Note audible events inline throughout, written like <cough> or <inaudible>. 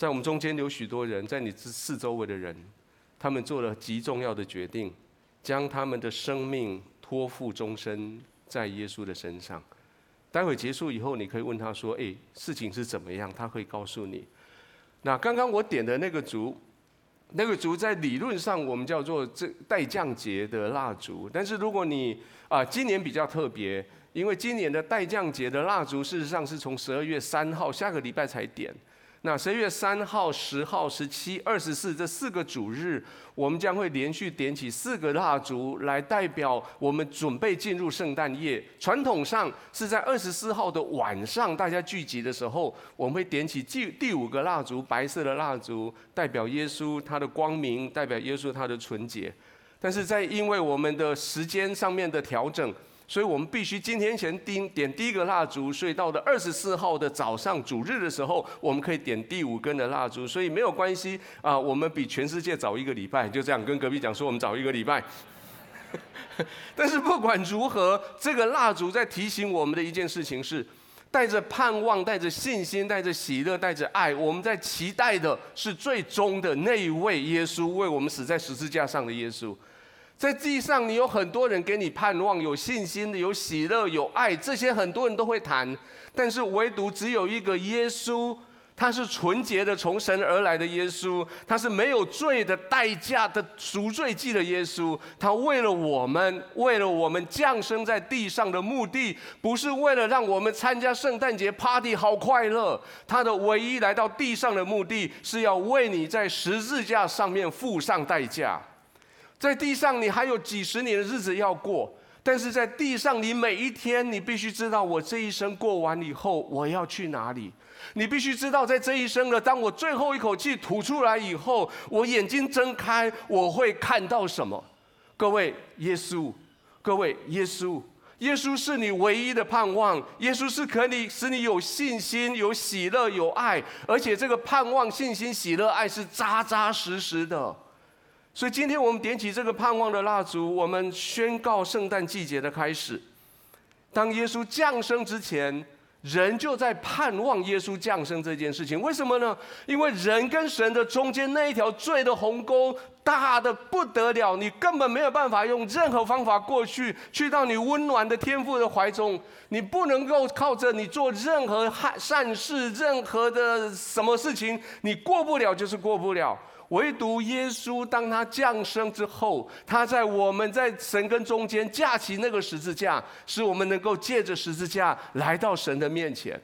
在我们中间有许多人，在你四四周围的人，他们做了极重要的决定，将他们的生命托付终身在耶稣的身上。待会结束以后，你可以问他说：“诶，事情是怎么样？”他会告诉你。那刚刚我点的那个烛，那个烛在理论上我们叫做这待降节的蜡烛，但是如果你啊，今年比较特别，因为今年的待降节的蜡烛事实上是从十二月三号下个礼拜才点。那十一月三号、十号、十七、二十四这四个主日，我们将会连续点起四个蜡烛，来代表我们准备进入圣诞夜。传统上是在二十四号的晚上，大家聚集的时候，我们会点起第第五个蜡烛，白色的蜡烛，代表耶稣他的光明，代表耶稣他的纯洁。但是在因为我们的时间上面的调整。所以我们必须今天前点点第一个蜡烛，所以到了二十四号的早上主日的时候，我们可以点第五根的蜡烛。所以没有关系啊，我们比全世界早一个礼拜，就这样跟隔壁讲说我们早一个礼拜。<laughs> 但是不管如何，这个蜡烛在提醒我们的一件事情是，带着盼望、带着信心、带着喜乐、带着爱，我们在期待的是最终的那一位耶稣，为我们死在十字架上的耶稣。在地上，你有很多人给你盼望，有信心的，有喜乐，有爱，这些很多人都会谈。但是唯独只有一个耶稣，他是纯洁的，从神而来的耶稣，他是没有罪的代价的赎罪祭的耶稣。他为了我们，为了我们降生在地上的目的，不是为了让我们参加圣诞节 party 好快乐。他的唯一来到地上的目的是要为你在十字架上面付上代价。在地上，你还有几十年的日子要过，但是在地上，你每一天，你必须知道，我这一生过完以后，我要去哪里？你必须知道，在这一生的，当我最后一口气吐出来以后，我眼睛睁开，我会看到什么？各位，耶稣，各位，耶稣，耶稣是你唯一的盼望，耶稣是可以使你有信心、有喜乐、有爱，而且这个盼望、信心、喜乐、爱是扎扎实实的。所以今天我们点起这个盼望的蜡烛，我们宣告圣诞季节的开始。当耶稣降生之前，人就在盼望耶稣降生这件事情。为什么呢？因为人跟神的中间那一条罪的鸿沟大的不得了，你根本没有办法用任何方法过去，去到你温暖的天父的怀中。你不能够靠着你做任何善善事，任何的什么事情，你过不了就是过不了。唯独耶稣，当他降生之后，他在我们在神跟中间架起那个十字架，使我们能够借着十字架来到神的面前。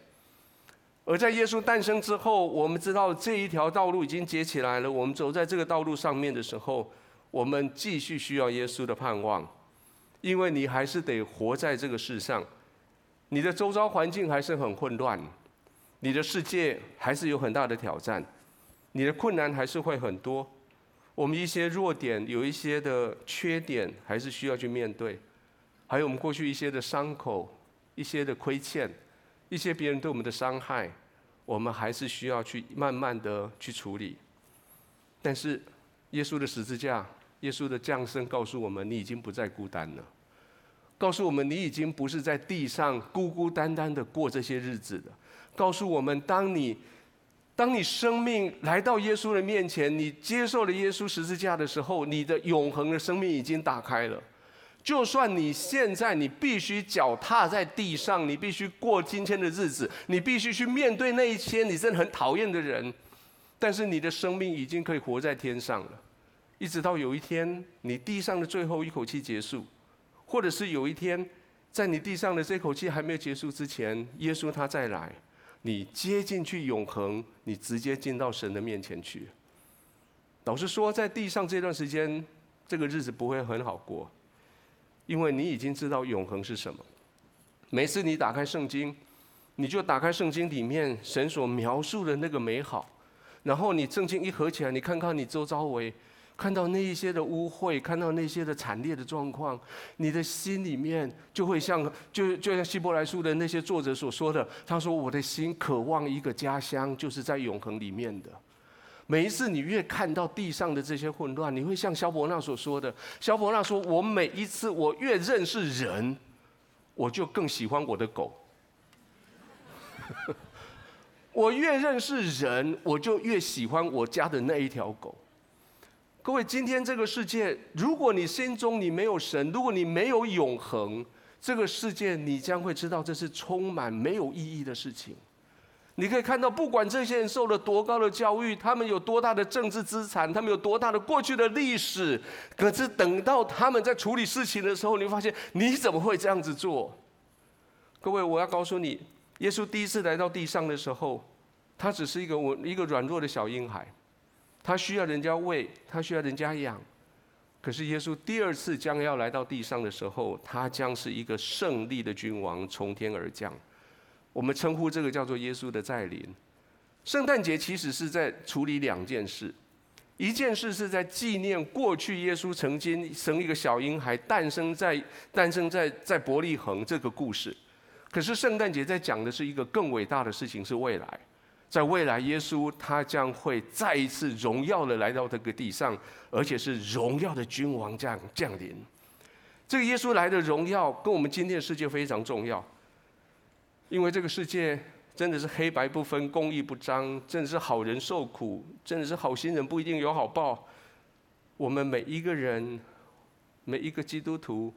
而在耶稣诞生之后，我们知道这一条道路已经结起来了。我们走在这个道路上面的时候，我们继续需要耶稣的盼望，因为你还是得活在这个世上，你的周遭环境还是很混乱，你的世界还是有很大的挑战。你的困难还是会很多，我们一些弱点，有一些的缺点，还是需要去面对，还有我们过去一些的伤口，一些的亏欠，一些别人对我们的伤害，我们还是需要去慢慢的去处理。但是，耶稣的十字架，耶稣的降生，告诉我们，你已经不再孤单了，告诉我们，你已经不是在地上孤孤单单的过这些日子了，告诉我们，当你。当你生命来到耶稣的面前，你接受了耶稣十字架的时候，你的永恒的生命已经打开了。就算你现在你必须脚踏在地上，你必须过今天的日子，你必须去面对那一些你真的很讨厌的人，但是你的生命已经可以活在天上了。一直到有一天你地上的最后一口气结束，或者是有一天在你地上的这口气还没有结束之前，耶稣他再来。你接进去永恒，你直接进到神的面前去。老实说，在地上这段时间，这个日子不会很好过，因为你已经知道永恒是什么。每次你打开圣经，你就打开圣经里面神所描述的那个美好，然后你圣经一合起来，你看看你周遭围。看到那一些的污秽，看到那些的惨烈的状况，你的心里面就会像，就就像希伯来书的那些作者所说的，他说：“我的心渴望一个家乡，就是在永恒里面的。”每一次你越看到地上的这些混乱，你会像萧伯纳所说的，萧伯纳说：“我每一次我越认识人，我就更喜欢我的狗。<laughs> ”我越认识人，我就越喜欢我家的那一条狗。各位，今天这个世界，如果你心中你没有神，如果你没有永恒，这个世界你将会知道这是充满没有意义的事情。你可以看到，不管这些人受了多高的教育，他们有多大的政治资产，他们有多大的过去的历史，可是等到他们在处理事情的时候，你会发现你怎么会这样子做？各位，我要告诉你，耶稣第一次来到地上的时候，他只是一个我一个软弱的小婴孩，他需要人家喂，他需要人家养。可是耶稣第二次将要来到地上的时候，他将是一个胜利的君王从天而降。我们称呼这个叫做耶稣的再临。圣诞节其实是在处理两件事，一件事是在纪念过去耶稣曾经生一个小婴孩诞生在诞生在在伯利恒这个故事。可是圣诞节在讲的是一个更伟大的事情，是未来，在未来耶稣他将会再一次荣耀的来到这个地上，而且是荣耀的君王降降临。这个耶稣来的荣耀跟我们今天的世界非常重要。因为这个世界真的是黑白不分、公义不彰，真的是好人受苦，真的是好心人不一定有好报。我们每一个人，每一个基督徒，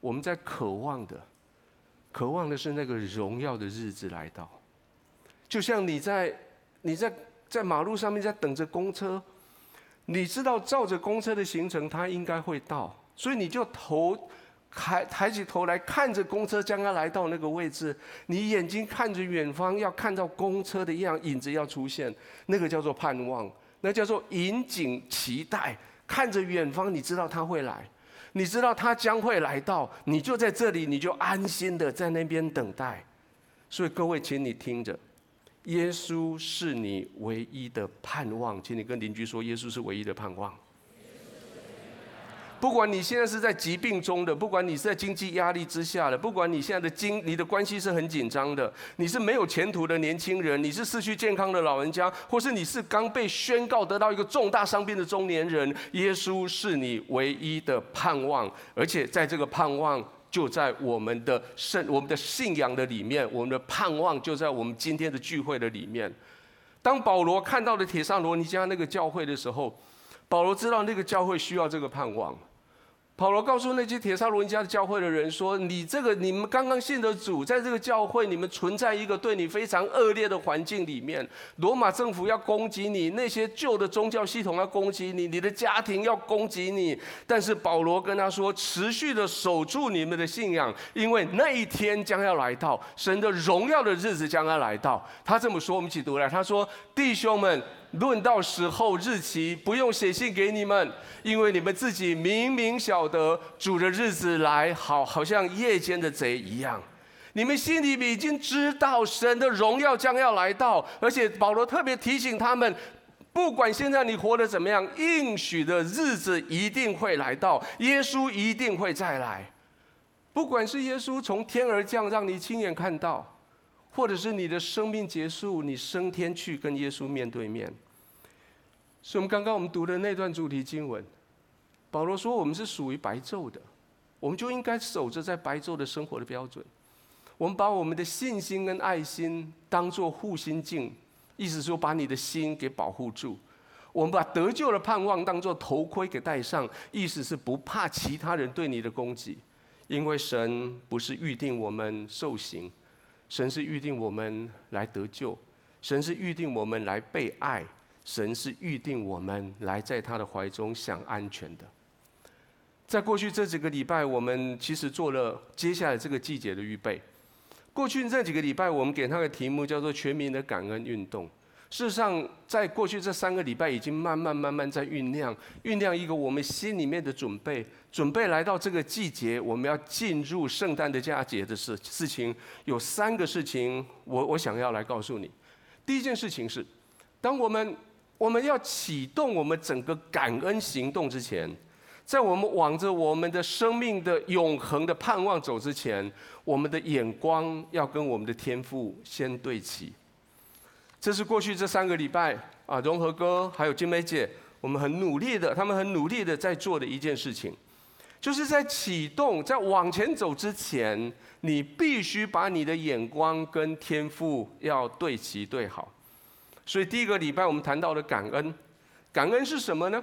我们在渴望的，渴望的是那个荣耀的日子来到。就像你在你在在马路上面在等着公车，你知道照着公车的行程，它应该会到，所以你就投。抬抬起头来看着公车将要来到那个位置，你眼睛看着远方，要看到公车的样影子要出现，那个叫做盼望，那叫做引颈期待。看着远方，你知道他会来，你知道他将会来到，你就在这里，你就安心的在那边等待。所以各位，请你听着，耶稣是你唯一的盼望，请你跟邻居说，耶稣是唯一的盼望。不管你现在是在疾病中的，不管你是在经济压力之下的，不管你现在的经你的关系是很紧张的，你是没有前途的年轻人，你是失去健康的老人家，或是你是刚被宣告得到一个重大伤病的中年人，耶稣是你唯一的盼望，而且在这个盼望就在我们的圣我们的信仰的里面，我们的盼望就在我们今天的聚会的里面。当保罗看到了铁上罗尼迦那个教会的时候，保罗知道那个教会需要这个盼望。保罗告诉那些铁砂罗尼家的教会的人说：“你这个，你们刚刚信的主，在这个教会，你们存在一个对你非常恶劣的环境里面。罗马政府要攻击你，那些旧的宗教系统要攻击你，你的家庭要攻击你。但是保罗跟他说，持续的守住你们的信仰，因为那一天将要来到，神的荣耀的日子将要来到。他这么说，我们一起读来。他说：弟兄们。”论到时候日期，不用写信给你们，因为你们自己明明晓得主的日子来，好好像夜间的贼一样。你们心里已经知道神的荣耀将要来到，而且保罗特别提醒他们，不管现在你活得怎么样，应许的日子一定会来到，耶稣一定会再来。不管是耶稣从天而降，让你亲眼看到。或者是你的生命结束，你升天去跟耶稣面对面。所以，我们刚刚我们读的那段主题经文，保罗说我们是属于白昼的，我们就应该守着在白昼的生活的标准。我们把我们的信心跟爱心当做护心镜，意思说把你的心给保护住。我们把得救的盼望当做头盔给戴上，意思是不怕其他人对你的攻击，因为神不是预定我们受刑。神是预定我们来得救，神是预定我们来被爱，神是预定我们来在他的怀中享安全的。在过去这几个礼拜，我们其实做了接下来这个季节的预备。过去这几个礼拜，我们给他的题目叫做“全民的感恩运动”。事实上，在过去这三个礼拜，已经慢慢慢慢在酝酿，酝酿一个我们心里面的准备，准备来到这个季节，我们要进入圣诞的佳节的事事情，有三个事情，我我想要来告诉你。第一件事情是，当我们我们要启动我们整个感恩行动之前，在我们往着我们的生命的永恒的盼望走之前，我们的眼光要跟我们的天赋先对齐。这是过去这三个礼拜啊，融合哥还有金梅姐，我们很努力的，他们很努力的在做的一件事情，就是在启动，在往前走之前，你必须把你的眼光跟天赋要对齐对好。所以第一个礼拜我们谈到了感恩，感恩是什么呢？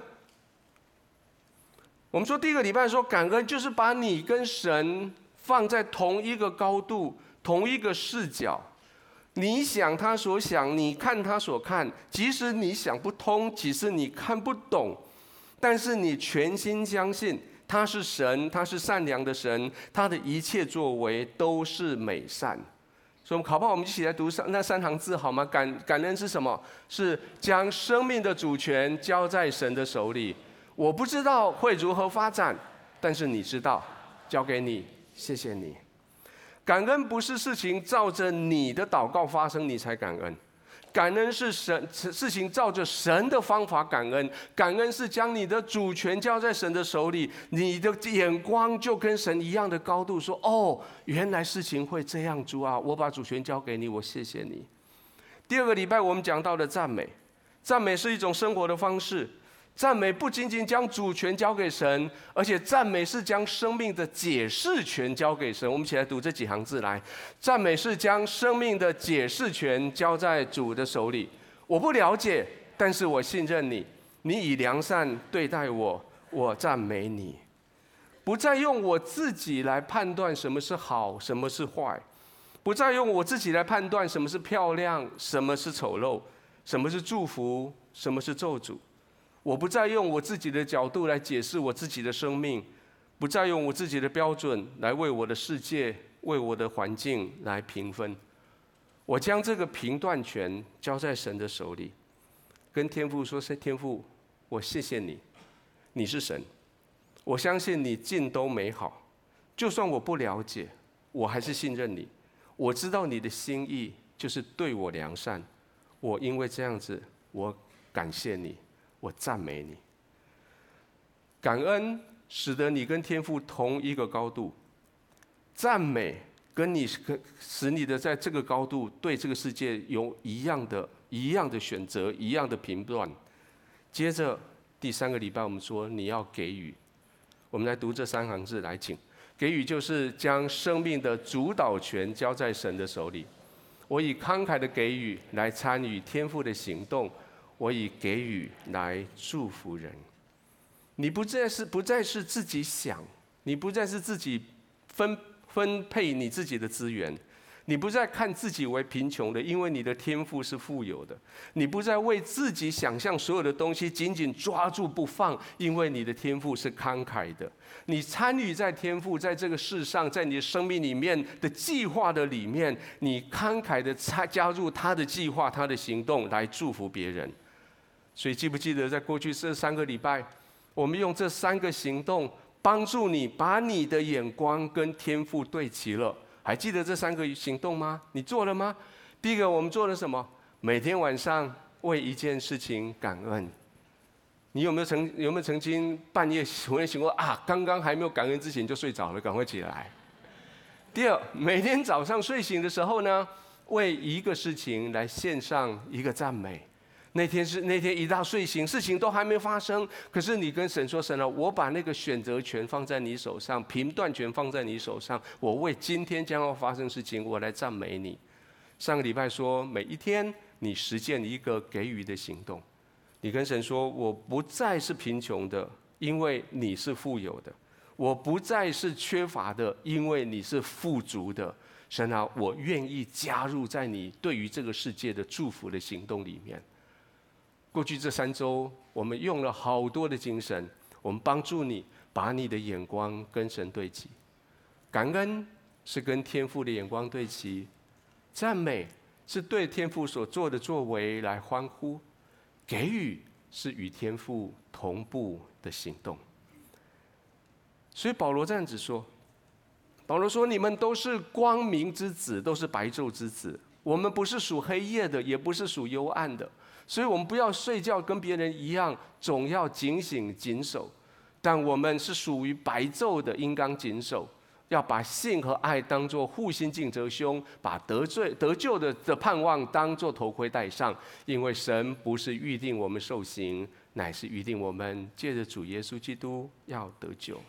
我们说第一个礼拜说感恩就是把你跟神放在同一个高度、同一个视角。你想他所想，你看他所看，即使你想不通，即使你看不懂，但是你全心相信他是神，他是善良的神，他的一切作为都是美善。所以，我们好不好？我们一起来读上那三行字好吗？感感恩是什么？是将生命的主权交在神的手里。我不知道会如何发展，但是你知道，交给你，谢谢你。感恩不是事情照着你的祷告发生，你才感恩。感恩是神事情照着神的方法感恩。感恩是将你的主权交在神的手里，你的眼光就跟神一样的高度，说：“哦，原来事情会这样做啊！我把主权交给你，我谢谢你。”第二个礼拜我们讲到了赞美，赞美是一种生活的方式。赞美不仅仅将主权交给神，而且赞美是将生命的解释权交给神。我们一起来读这几行字来：赞美是将生命的解释权交在主的手里。我不了解，但是我信任你。你以良善对待我，我赞美你。不再用我自己来判断什么是好，什么是坏；不再用我自己来判断什么是漂亮，什么是丑陋，什么是祝福，什么是咒诅。我不再用我自己的角度来解释我自己的生命，不再用我自己的标准来为我的世界、为我的环境来评分。我将这个评断权交在神的手里，跟天父说：“天父，我谢谢你，你是神，我相信你尽都美好。就算我不了解，我还是信任你。我知道你的心意就是对我良善。我因为这样子，我感谢你。”我赞美你，感恩使得你跟天父同一个高度，赞美跟你使你的在这个高度对这个世界有一样的、一样的选择、一样的评断。接着第三个礼拜，我们说你要给予，我们来读这三行字来，请给予就是将生命的主导权交在神的手里。我以慷慨的给予来参与天父的行动。我以给予来祝福人，你不再是不再是自己想，你不再是自己分分配你自己的资源，你不再看自己为贫穷的，因为你的天赋是富有的；你不再为自己想象所有的东西紧紧抓住不放，因为你的天赋是慷慨的。你参与在天赋在这个世上，在你的生命里面的计划的里面，你慷慨的参加入他的计划、他的行动来祝福别人。所以记不记得，在过去这三个礼拜，我们用这三个行动帮助你把你的眼光跟天赋对齐了？还记得这三个行动吗？你做了吗？第一个，我们做了什么？每天晚上为一件事情感恩。你有没有曾有没有曾经半夜突然醒过啊？刚刚还没有感恩之前就睡着了，赶快起来。第二，每天早上睡醒的时候呢，为一个事情来献上一个赞美。那天是那天一大睡醒，事情都还没发生，可是你跟神说：“神啊，我把那个选择权放在你手上，评断权放在你手上，我为今天将要发生事情，我来赞美你。”上个礼拜说，每一天你实践一个给予的行动，你跟神说：“我不再是贫穷的，因为你是富有的；我不再是缺乏的，因为你是富足的。”神啊，我愿意加入在你对于这个世界的祝福的行动里面。过去这三周，我们用了好多的精神，我们帮助你把你的眼光跟神对齐。感恩是跟天父的眼光对齐，赞美是对天父所做的作为来欢呼，给予是与天父同步的行动。所以保罗这样子说：“保罗说，你们都是光明之子，都是白昼之子。我们不是属黑夜的，也不是属幽暗的。”所以，我们不要睡觉，跟别人一样，总要警醒谨守。但我们是属于白昼的，应当谨守，要把性和爱当作护心镜遮胸，把得罪得救的的盼望当作头盔戴上。因为神不是预定我们受刑，乃是预定我们借着主耶稣基督要得救。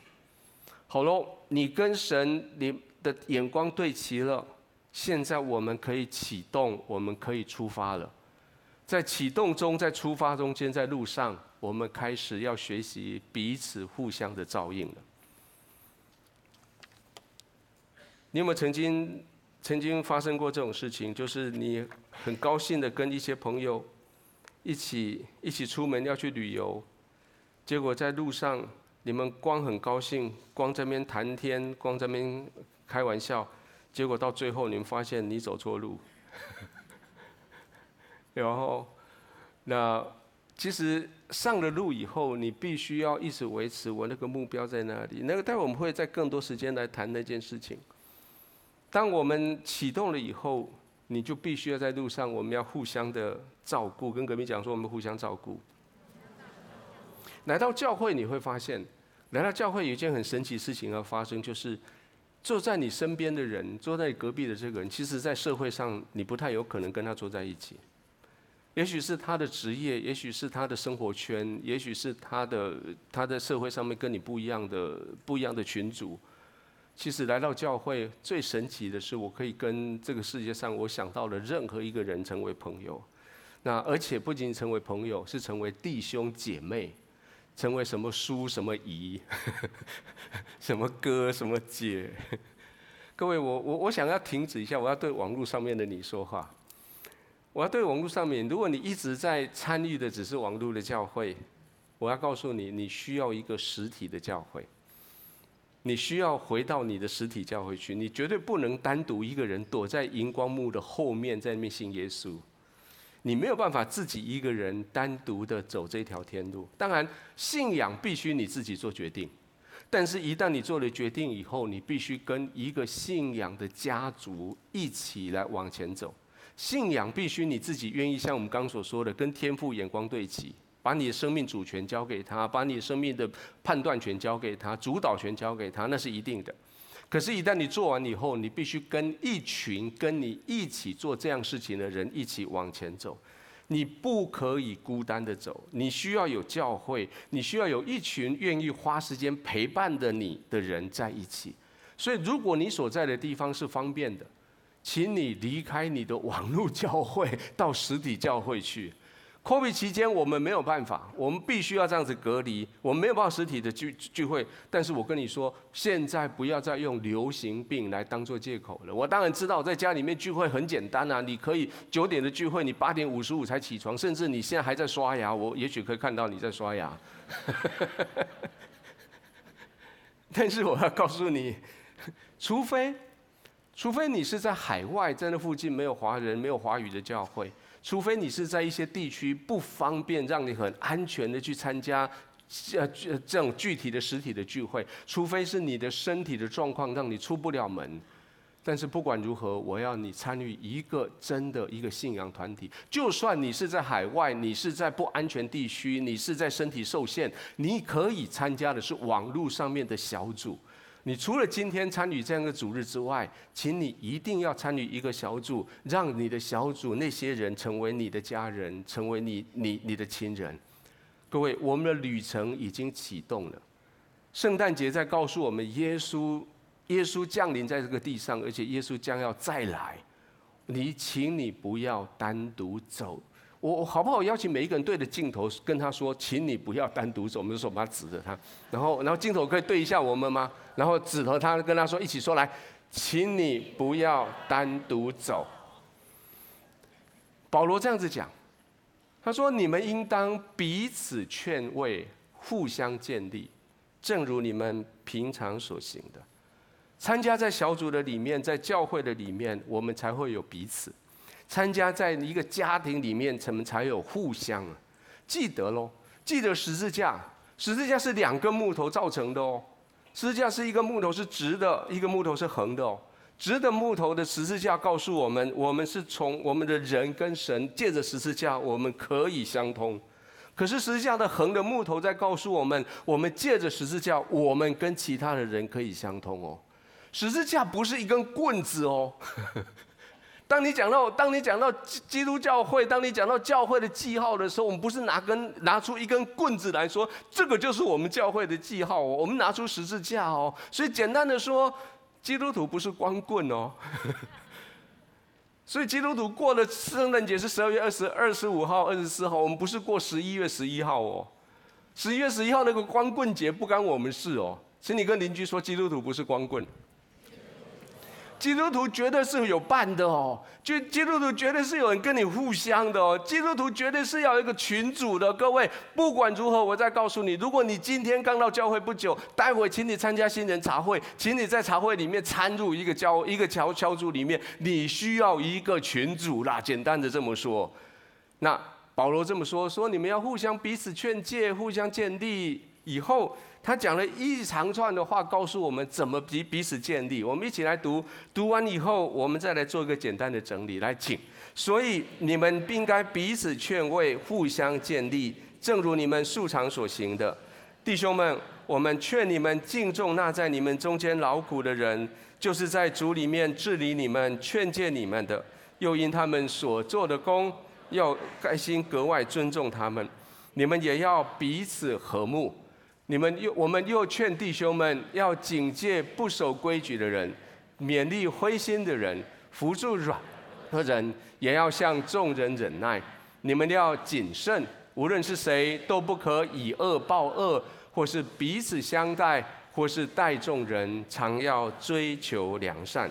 好喽，你跟神你的眼光对齐了，现在我们可以启动，我们可以出发了。在启动中，在出发中间，在路上，我们开始要学习彼此互相的照应了。你有没有曾经曾经发生过这种事情？就是你很高兴的跟一些朋友一起一起出门要去旅游，结果在路上你们光很高兴，光在那边谈天，光在那边开玩笑，结果到最后你们发现你走错路。然后，那其实上了路以后，你必须要一直维持我那个目标在那里。那个待会我们会在更多时间来谈那件事情。当我们启动了以后，你就必须要在路上，我们要互相的照顾。跟隔壁讲说，我们互相照顾。来到教会，你会发现，来到教会有一件很神奇事情要发生，就是坐在你身边的人，坐在你隔壁的这个人，其实在社会上你不太有可能跟他坐在一起。也许是他的职业，也许是他的生活圈，也许是他的他在社会上面跟你不一样的不一样的群组。其实来到教会最神奇的是，我可以跟这个世界上我想到的任何一个人成为朋友。那而且不仅成为朋友，是成为弟兄姐妹，成为什么叔什么姨，<laughs> 什么哥什么姐。<laughs> 各位，我我我想要停止一下，我要对网络上面的你说话。我要对网络上面，如果你一直在参与的只是网络的教会，我要告诉你，你需要一个实体的教会。你需要回到你的实体教会去，你绝对不能单独一个人躲在荧光幕的后面在那边信耶稣。你没有办法自己一个人单独的走这条天路。当然，信仰必须你自己做决定，但是一旦你做了决定以后，你必须跟一个信仰的家族一起来往前走。信仰必须你自己愿意，像我们刚所说的，跟天父眼光对齐，把你的生命主权交给他，把你的生命的判断权交给他，主导权交给他，那是一定的。可是，一旦你做完以后，你必须跟一群跟你一起做这样事情的人一起往前走，你不可以孤单的走，你需要有教会，你需要有一群愿意花时间陪伴的你的人在一起。所以，如果你所在的地方是方便的，请你离开你的网络教会，到实体教会去。COVID 期间我们没有办法，我们必须要这样子隔离，我们没有办法实体的聚聚会。但是我跟你说，现在不要再用流行病来当做借口了。我当然知道在家里面聚会很简单啊，你可以九点的聚会，你八点五十五才起床，甚至你现在还在刷牙，我也许可以看到你在刷牙。<laughs> 但是我要告诉你，除非。除非你是在海外，在那附近没有华人、没有华语的教会；除非你是在一些地区不方便，让你很安全的去参加呃这种具体的实体的聚会；除非是你的身体的状况让你出不了门。但是不管如何，我要你参与一个真的一个信仰团体。就算你是在海外，你是在不安全地区，你是在身体受限，你可以参加的是网络上面的小组。你除了今天参与这样的主日之外，请你一定要参与一个小组，让你的小组那些人成为你的家人，成为你你你的亲人。各位，我们的旅程已经启动了。圣诞节在告诉我们，耶稣耶稣降临在这个地上，而且耶稣将要再来。你，请你不要单独走。我好不好邀请每一个人对着镜头跟他说，请你不要单独走。我们手把他指着他，然后然后镜头可以对一下我们吗？然后指着他跟他说，一起说来，请你不要单独走。保罗这样子讲，他说，你们应当彼此劝慰，互相建立，正如你们平常所行的。参加在小组的里面，在教会的里面，我们才会有彼此。参加在一个家庭里面，怎么才有互相啊！记得喽，记得十字架，十字架是两根木头造成的哦。十字架是一个木头是直的，一个木头是横的哦。直的木头的十字架告诉我们，我们是从我们的人跟神借着十字架，我们可以相通。可是十字架的横的木头在告诉我们，我们借着十字架，我们跟其他的人可以相通哦。十字架不是一根棍子哦。当你讲到，当你讲到基基督教会，当你讲到教会的记号的时候，我们不是拿根拿出一根棍子来说，这个就是我们教会的记号哦。我们拿出十字架哦。所以简单的说，基督徒不是光棍哦。<laughs> 所以基督徒过了圣诞节是十二月二十二十五号、二十四号，我们不是过十一月十一号哦。十一月十一号那个光棍节不干我们事哦，请你跟邻居说，基督徒不是光棍。基督徒绝对是有伴的哦，就基督徒绝对是有人跟你互相的哦，基督徒绝对是要一个群主的。各位，不管如何，我再告诉你，如果你今天刚到教会不久，待会请你参加新人茶会，请你在茶会里面参入一个教一个小小组里面，你需要一个群主啦。简单的这么说，那保罗这么说，说你们要互相彼此劝诫，互相建立以后。他讲了一长串的话，告诉我们怎么彼彼此建立。我们一起来读，读完以后，我们再来做一个简单的整理。来，请。所以你们应该彼此劝慰，互相建立，正如你们素常所行的。弟兄们，我们劝你们敬重那在你们中间劳苦的人，就是在主里面治理你们、劝诫你们的。又因他们所做的工，要甘心格外尊重他们。你们也要彼此和睦。你们又，我们又劝弟兄们要警戒不守规矩的人，勉励灰心的人，扶助软的人，也要向众人忍耐。你们要谨慎，无论是谁，都不可以恶报恶，或是彼此相待，或是待众人，常要追求良善。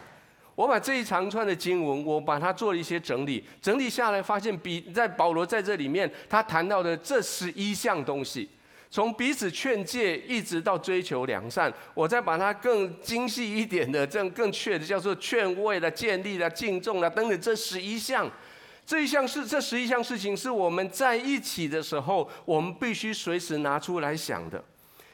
我把这一长串的经文，我把它做了一些整理，整理下来发现，比在保罗在这里面他谈到的这十一项东西。从彼此劝诫一直到追求良善，我再把它更精细一点的，这样更确的叫做劝慰了、建立了、敬重了等等这十一项，这一项是这十一项事情是我们在一起的时候，我们必须随时拿出来想的。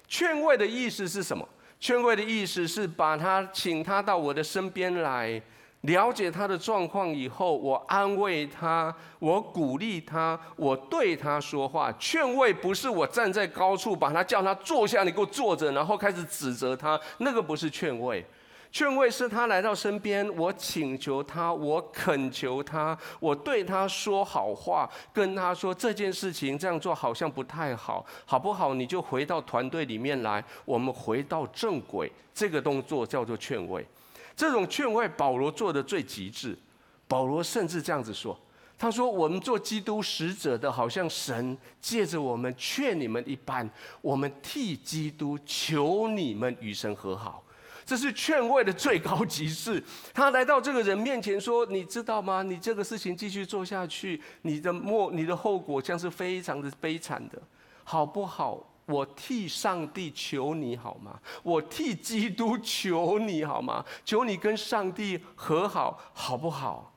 劝慰的意思是什么？劝慰的意思是把他请他到我的身边来。了解他的状况以后，我安慰他，我鼓励他，我对他说话。劝慰不是我站在高处把他叫他坐下，你给我坐着，然后开始指责他，那个不是劝慰。劝慰是他来到身边，我请求他，我恳求他，我对他说好话，跟他说这件事情这样做好像不太好，好不好？你就回到团队里面来，我们回到正轨。这个动作叫做劝慰。这种劝慰，保罗做的最极致。保罗甚至这样子说：“他说，我们做基督使者的，好像神借着我们劝你们一般，我们替基督求你们与神和好。这是劝慰的最高极致。他来到这个人面前说：‘你知道吗？你这个事情继续做下去，你的末，你的后果将是非常的悲惨的，好不好？’”我替上帝求你好吗？我替基督求你好吗？求你跟上帝和好，好不好？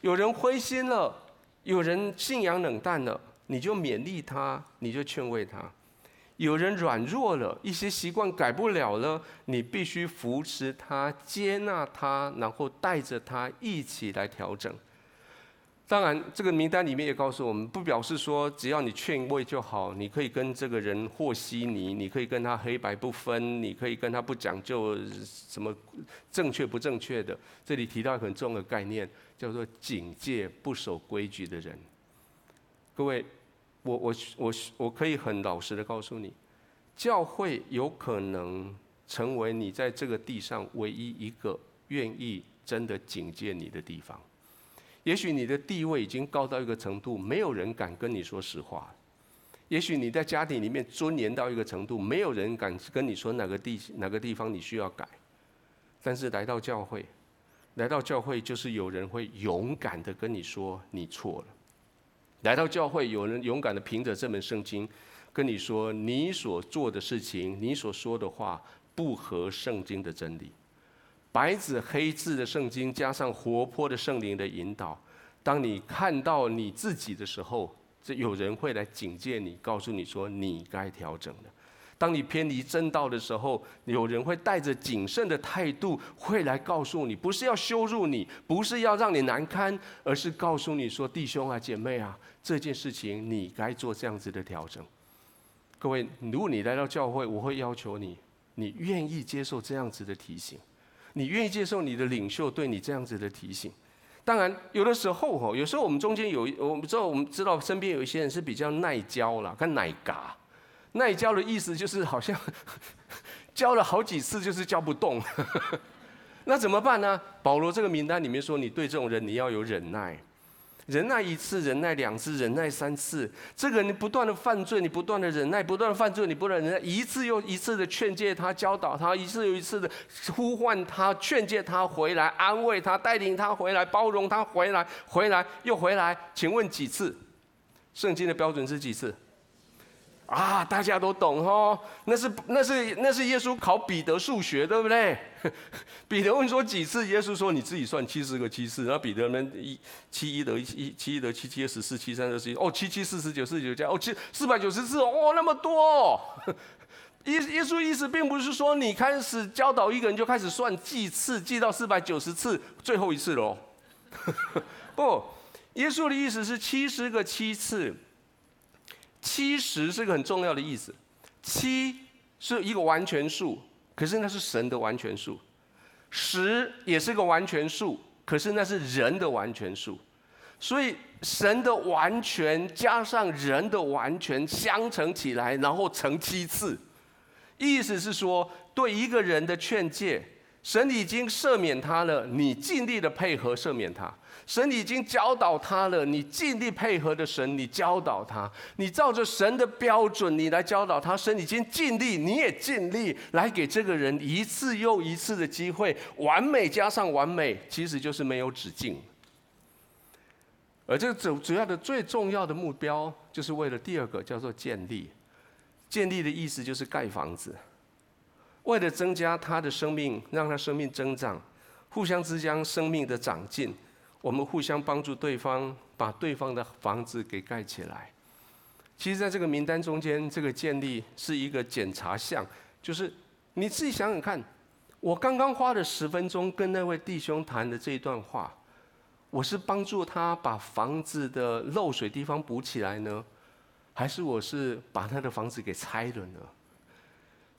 有人灰心了，有人信仰冷淡了，你就勉励他，你就劝慰他；有人软弱了，一些习惯改不了了，你必须扶持他，接纳他，然后带着他一起来调整。当然，这个名单里面也告诉我们，不表示说只要你劝慰就好，你可以跟这个人和稀泥，你可以跟他黑白不分，你可以跟他不讲究什么正确不正确的。这里提到很重要的概念，叫做警戒不守规矩的人。各位，我我我我可以很老实的告诉你，教会有可能成为你在这个地上唯一一个愿意真的警戒你的地方。也许你的地位已经高到一个程度，没有人敢跟你说实话。也许你在家庭里面尊严到一个程度，没有人敢跟你说哪个地哪个地方你需要改。但是来到教会，来到教会就是有人会勇敢的跟你说你错了。来到教会，有人勇敢的凭着这本圣经跟你说你所做的事情，你所说的话不合圣经的真理。白纸黑字的圣经，加上活泼的圣灵的引导，当你看到你自己的时候，这有人会来警戒你，告诉你说你该调整了。当你偏离正道的时候，有人会带着谨慎的态度，会来告诉你，不是要羞辱你，不是要让你难堪，而是告诉你说，弟兄啊、姐妹啊，这件事情你该做这样子的调整。各位，如果你来到教会，我会要求你，你愿意接受这样子的提醒。你愿意接受你的领袖对你这样子的提醒？当然，有的时候吼，有时候我们中间有，我们知道我们知道身边有一些人是比较耐教啦，跟奶嘎。耐教的意思就是好像 <laughs> 教了好几次就是教不动。<laughs> 那怎么办呢？保罗这个名单里面说，你对这种人你要有忍耐。忍耐一次，忍耐两次，忍耐三次。这个你不断的犯罪，你不断的忍耐，不断的犯罪，你不断忍耐，一次又一次的劝诫他，教导他，一次又一次的呼唤他，劝诫他回来，安慰他，带领他回来，包容他回来，回来又回来。请问几次？圣经的标准是几次？啊，大家都懂哦，那是那是那是耶稣考彼得数学，对不对？<laughs> 彼得问说几次，耶稣说你自己算七十个七次，然后彼得呢一七一得一，七一得七七十四，七三得十一，哦，七七四十九四十九加哦七四百九十四哦，那么多。<laughs> 耶耶稣意思并不是说你开始教导一个人就开始算计次，计到四百九十次最后一次喽。<laughs> 不，耶稣的意思是七十个七次。七十是个很重要的意思，七是一个完全数，可是那是神的完全数；十也是个完全数，可是那是人的完全数。所以神的完全加上人的完全相乘起来，然后乘七次，意思是说，对一个人的劝诫，神已经赦免他了，你尽力的配合赦免他。神已经教导他了，你尽力配合的神，你教导他，你照着神的标准，你来教导他。神已经尽力，你也尽力来给这个人一次又一次的机会，完美加上完美，其实就是没有止境。而这个主主要的最重要的目标，就是为了第二个叫做建立。建立的意思就是盖房子，为了增加他的生命，让他生命增长，互相之间生命的长进。我们互相帮助对方，把对方的房子给盖起来。其实，在这个名单中间，这个建立是一个检查项，就是你自己想想看，我刚刚花了十分钟跟那位弟兄谈的这一段话，我是帮助他把房子的漏水地方补起来呢，还是我是把他的房子给拆了呢？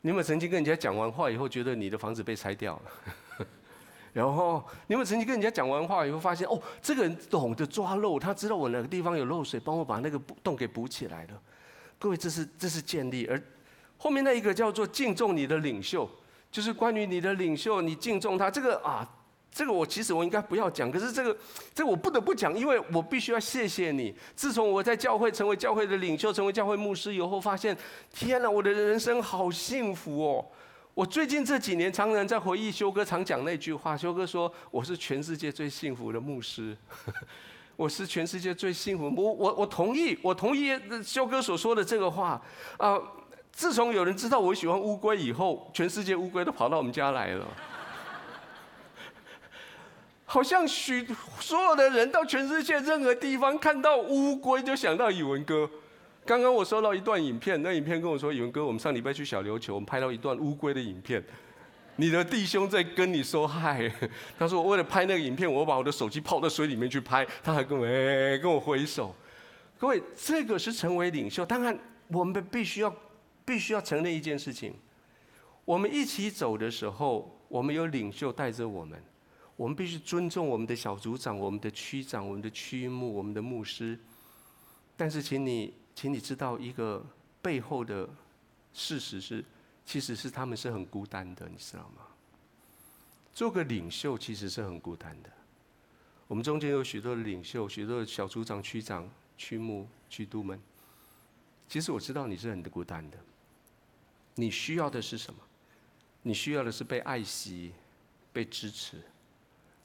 你有没有曾经跟人家讲完话以后，觉得你的房子被拆掉了？<laughs> 然后你有没有曾经跟人家讲完话以后，发现哦，这个人懂得抓漏，他知道我哪个地方有漏水，帮我把那个洞给补起来了。各位，这是这是建立，而后面那一个叫做敬重你的领袖，就是关于你的领袖，你敬重他。这个啊，这个我其实我应该不要讲，可是这个这我不得不讲，因为我必须要谢谢你。自从我在教会成为教会的领袖，成为教会牧师以后，发现天哪，我的人生好幸福哦。我最近这几年常常在回忆修哥常讲那句话，修哥说：“我是全世界最幸福的牧师，<laughs> 我是全世界最幸福。”我我我同意，我同意修哥所说的这个话啊、自从有人知道我喜欢乌龟以后，全世界乌龟都跑到我们家来了，好像许所有的人到全世界任何地方看到乌龟就想到宇文哥。刚刚我收到一段影片，那影片跟我说：“宇文哥，我们上礼拜去小琉球，我们拍到一段乌龟的影片。你的弟兄在跟你说嗨。”他说：“我为了拍那个影片，我把我的手机泡到水里面去拍。”他还跟我哎跟我挥手。各位，这个是成为领袖。当然，我们必须要必须要承认一件事情：我们一起走的时候，我们有领袖带着我们，我们必须尊重我们的小组长、我们的区长、我们的区牧、我们的牧师。但是，请你。请你知道一个背后的事实是，其实是他们是很孤单的，你知道吗？做个领袖其实是很孤单的。我们中间有许多的领袖，许多的小组长、区长、区牧、区督们。其实我知道你是很孤单的。你需要的是什么？你需要的是被爱惜、被支持。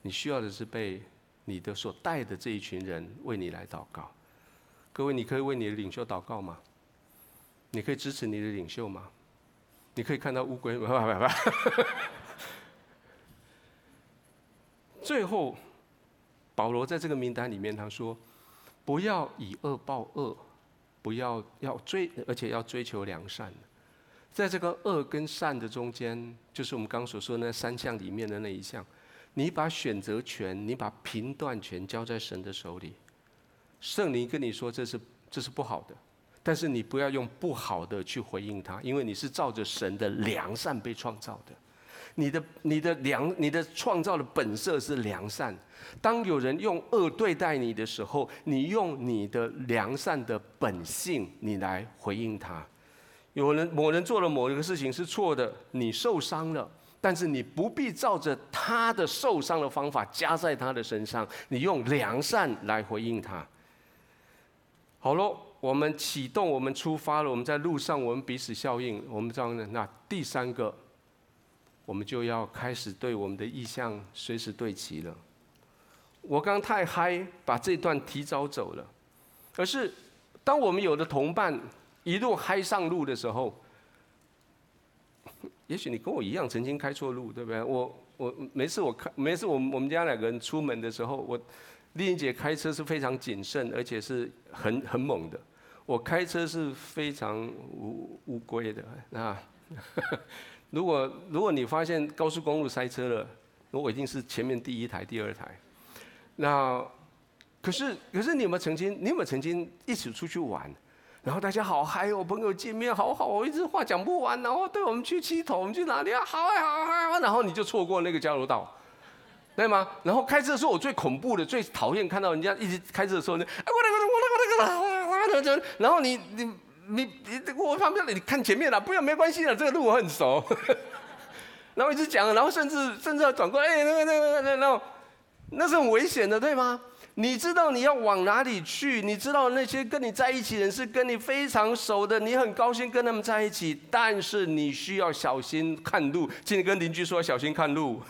你需要的是被你的所带的这一群人为你来祷告。各位，你可以为你的领袖祷告吗？你可以支持你的领袖吗？你可以看到乌龟吗？最后，保罗在这个名单里面他说：“不要以恶报恶，不要要追，而且要追求良善。在这个恶跟善的中间，就是我们刚刚所说的那三项里面的那一项。你把选择权，你把评断权交在神的手里。”圣灵跟你说这是这是不好的，但是你不要用不好的去回应他，因为你是照着神的良善被创造的，你的你的良你的创造的本色是良善。当有人用恶对待你的时候，你用你的良善的本性，你来回应他。有人某人做了某一个事情是错的，你受伤了。但是你不必照着他的受伤的方法加在他的身上，你用良善来回应他。好了，我们启动，我们出发了，我们在路上，我们彼此效应，我们这样的。那第三个，我们就要开始对我们的意向随时对齐了。我刚太嗨，把这段提早走了，可是当我们有的同伴一路嗨上路的时候。也许你跟我一样，曾经开错路，对不对？我我每次我开，每次我们我们家两个人出门的时候，我丽英姐开车是非常谨慎，而且是很很猛的。我开车是非常无乌龟的啊。<laughs> 如果如果你发现高速公路塞车了，我一定是前面第一台、第二台。那可是可是你有没有曾经？你有没有曾经一起出去玩？然后大家好嗨哦，朋友见面好好，我一直话讲不完。然后对，我们去七头，我们去哪里啊？好啊，好嗨！然后你就错过那个交流道，对吗？然后开车的时候，我最恐怖的、最讨厌看到人家一直开车的时候呢，哎，我那个，我那个，我那个，我那个，然后你你你你我旁边，你看前面了，不要没关系的，这个路我很熟。然后一直讲，然后甚至甚至要转过来，哎，那个那个那个，那那是很危险的，对吗？你知道你要往哪里去？你知道那些跟你在一起的人是跟你非常熟的，你很高兴跟他们在一起，但是你需要小心看路。请你跟邻居说小心看路。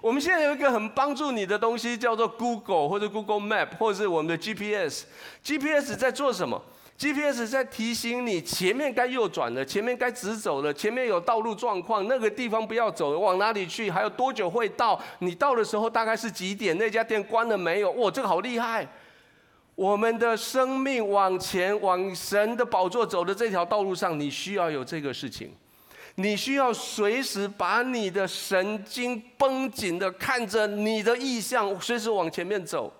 我们现在有一个很帮助你的东西，叫做 Google 或者 Google Map，或者是我们的 GPS。GPS 在做什么？GPS 在提醒你前面该右转了，前面该直走了，前面有道路状况，那个地方不要走，往哪里去？还有多久会到？你到的时候大概是几点？那家店关了没有？哇，这个好厉害！我们的生命往前往神的宝座走的这条道路上，你需要有这个事情，你需要随时把你的神经绷紧的看着你的意向，随时往前面走。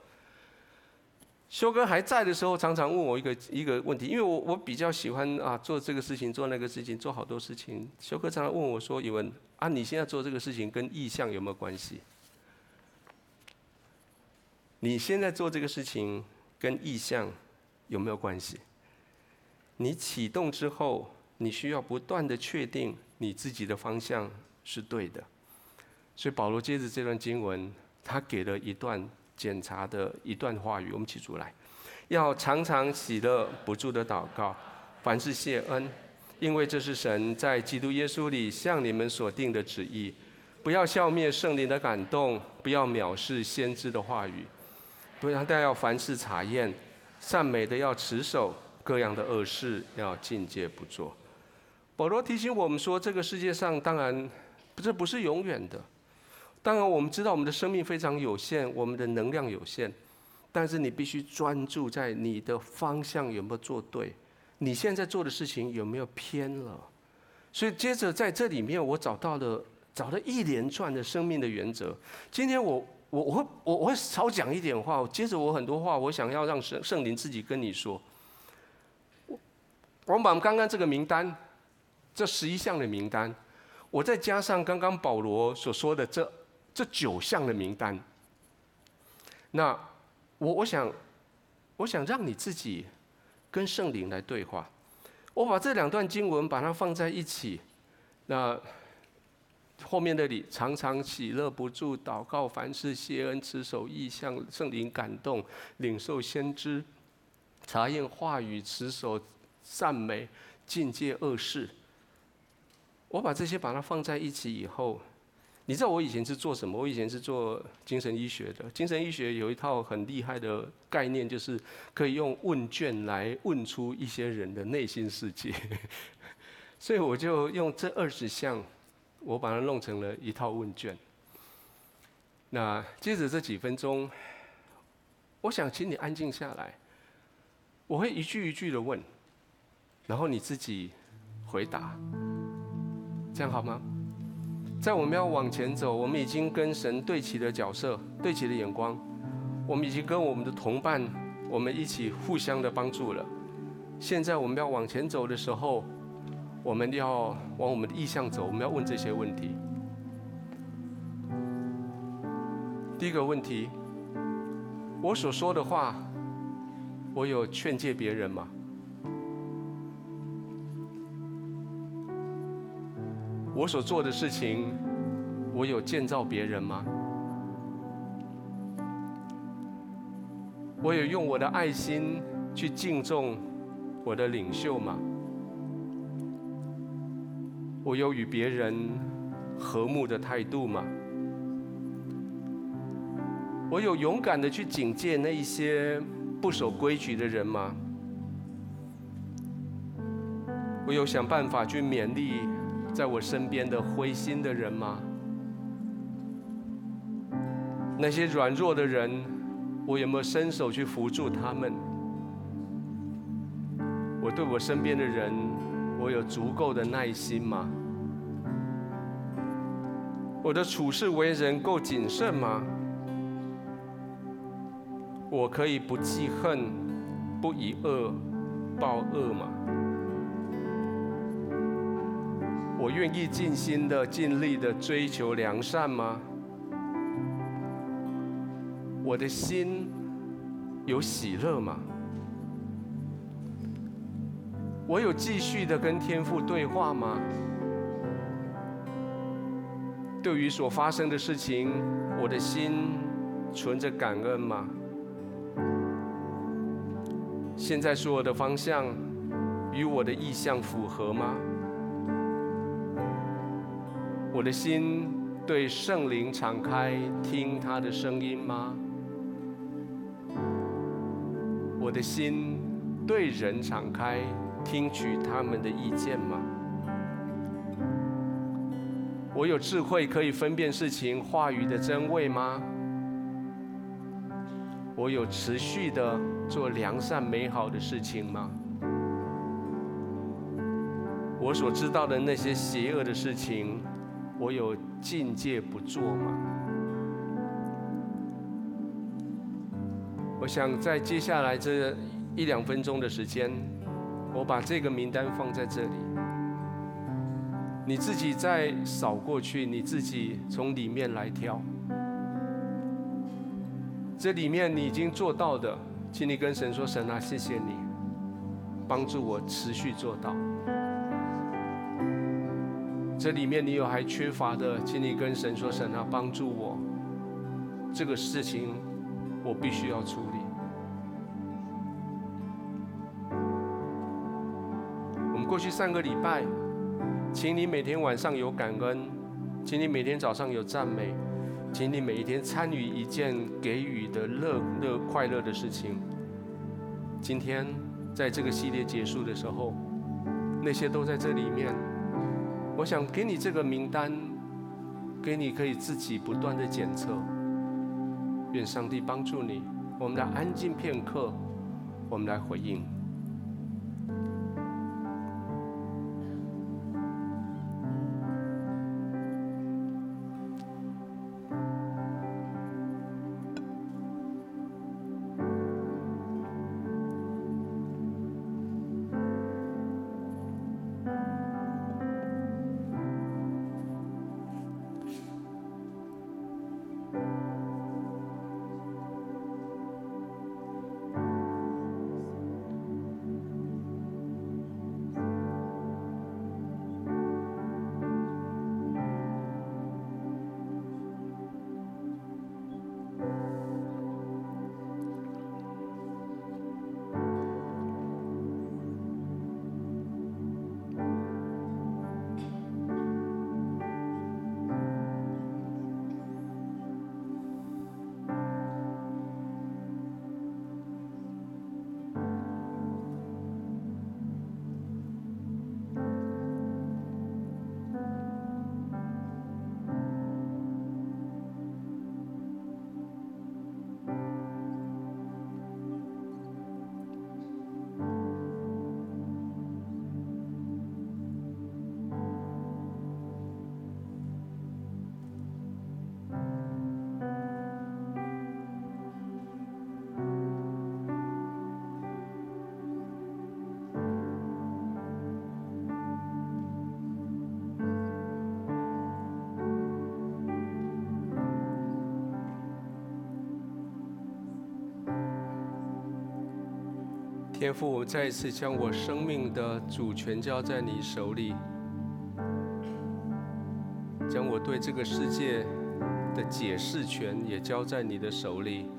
修哥还在的时候，常常问我一个一个问题，因为我我比较喜欢啊做这个事情，做那个事情，做好多事情。修哥常常问我说：“宇文啊，你现在做这个事情跟意向有没有关系？你现在做这个事情跟意向有没有关系？你启动之后，你需要不断的确定你自己的方向是对的。所以保罗接着这段经文，他给了一段。检查的一段话语，我们起出来，要常常喜乐，不住的祷告，凡事谢恩，因为这是神在基督耶稣里向你们所定的旨意。不要消灭圣灵的感动，不要藐视先知的话语，不要但要凡事查验，善美的要持守，各样的恶事要禁戒不做。保罗提醒我们说，这个世界上当然这不是永远的。当然，我们知道我们的生命非常有限，我们的能量有限，但是你必须专注在你的方向有没有做对，你现在做的事情有没有偏了。所以，接着在这里面，我找到了找了一连串的生命的原则。今天我我我会我我会少讲一点话，接着我很多话，我想要让圣圣灵自己跟你说。我们把刚刚这个名单，这十一项的名单，我再加上刚刚保罗所说的这。这九项的名单，那我我想，我想让你自己跟圣灵来对话。我把这两段经文把它放在一起，那后面那里常常喜乐不住祷告，凡事谢恩，持守意向，圣灵感动，领受先知，查验话语，持守赞美，禁戒恶事。我把这些把它放在一起以后。你知道我以前是做什么？我以前是做精神医学的。精神医学有一套很厉害的概念，就是可以用问卷来问出一些人的内心世界。<laughs> 所以我就用这二十项，我把它弄成了一套问卷。那接着这几分钟，我想请你安静下来，我会一句一句的问，然后你自己回答，这样好吗？在我们要往前走，我们已经跟神对齐的角色、对齐的眼光，我们已经跟我们的同伴，我们一起互相的帮助了。现在我们要往前走的时候，我们要往我们的意向走，我们要问这些问题。第一个问题，我所说的话，我有劝诫别人吗？我所做的事情，我有建造别人吗？我有用我的爱心去敬重我的领袖吗？我有与别人和睦的态度吗？我有勇敢的去警戒那一些不守规矩的人吗？我有想办法去勉励在我身边的灰心的人吗？那些软弱的人，我有没有伸手去扶助他们？我对我身边的人，我有足够的耐心吗？我的处事为人够谨慎吗？我可以不记恨，不以恶报恶吗？我愿意尽心的、尽力的追求良善吗？我的心有喜乐吗？我有继续的跟天父对话吗？对于所发生的事情，我的心存着感恩吗？现在所有的方向与我的意向符合吗？我的心对圣灵敞开，听他的声音吗？我的心对人敞开，听取他们的意见吗？我有智慧可以分辨事情话语的真伪吗？我有持续的做良善美好的事情吗？我所知道的那些邪恶的事情，我有境界不做吗？我想在接下来这一两分钟的时间，我把这个名单放在这里，你自己再扫过去，你自己从里面来挑。这里面你已经做到的，请你跟神说：“神啊，谢谢你，帮助我持续做到。”这里面你有还缺乏的，请你跟神说：“神啊，帮助我，这个事情我必须要处理。”我们过去三个礼拜，请你每天晚上有感恩，请你每天早上有赞美。请你每一天参与一件给予的乐乐快乐的事情。今天在这个系列结束的时候，那些都在这里面。我想给你这个名单，给你可以自己不断的检测。愿上帝帮助你。我们来安静片刻，我们来回应。天父，我再一次将我生命的主权交在你手里。将我对这个世界的解释权也交在你的手里，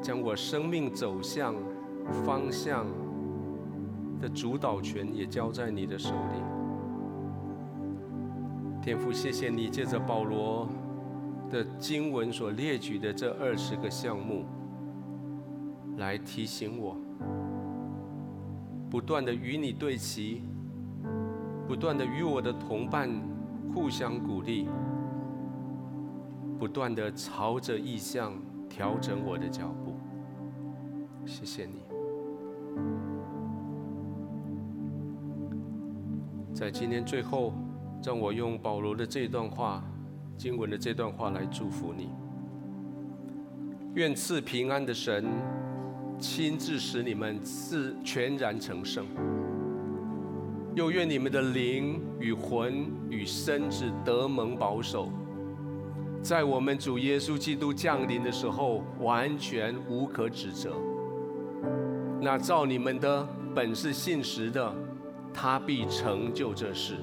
将我生命走向方向的主导权也交在你的手里。天父，谢谢你借着保罗的经文所列举的这二十个项目，来提醒我，不断的与你对齐，不断的与我的同伴互相鼓励，不断的朝着意向调整我的脚步。谢谢你，在今天最后，让我用保罗的这段话。经文的这段话来祝福你，愿赐平安的神亲自使你们自全然成圣，又愿你们的灵与魂与身子得蒙保守，在我们主耶稣基督降临的时候完全无可指责。那造你们的本是信实的，他必成就这事。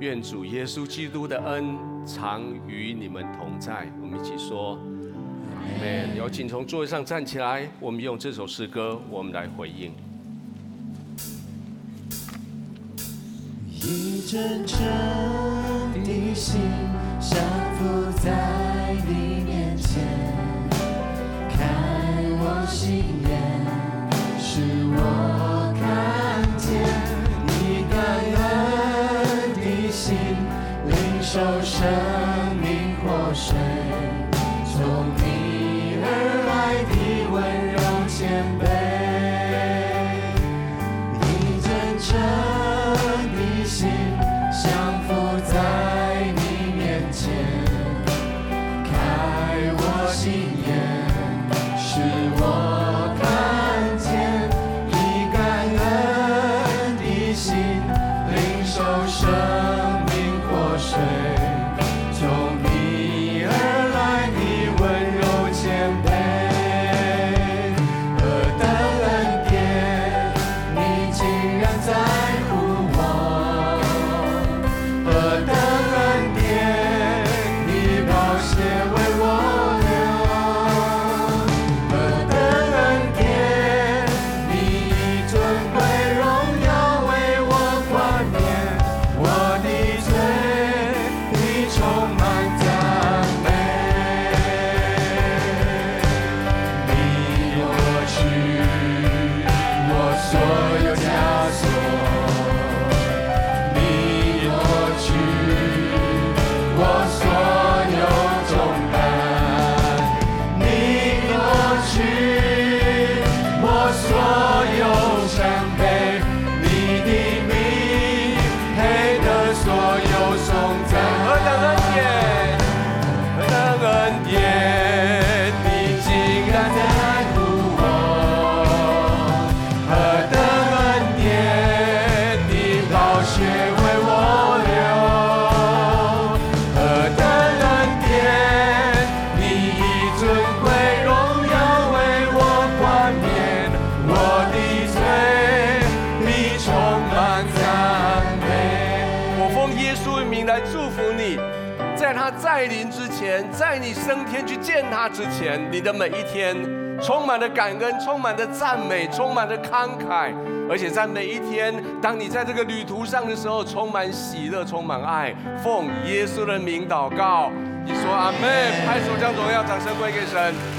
愿主耶稣基督的恩常与你们同在。我们一起说。有请从座位上站起来，我们用这首诗歌，我们来回应。一真诚的心降伏在你面前，开我心眼，使我看见。受生命活水，的感恩，充满着赞美，充满着慷慨，而且在每一天，当你在这个旅途上的时候，充满喜乐，充满爱。奉耶稣的名祷告，你说阿妹，拍手将荣耀掌声归给神。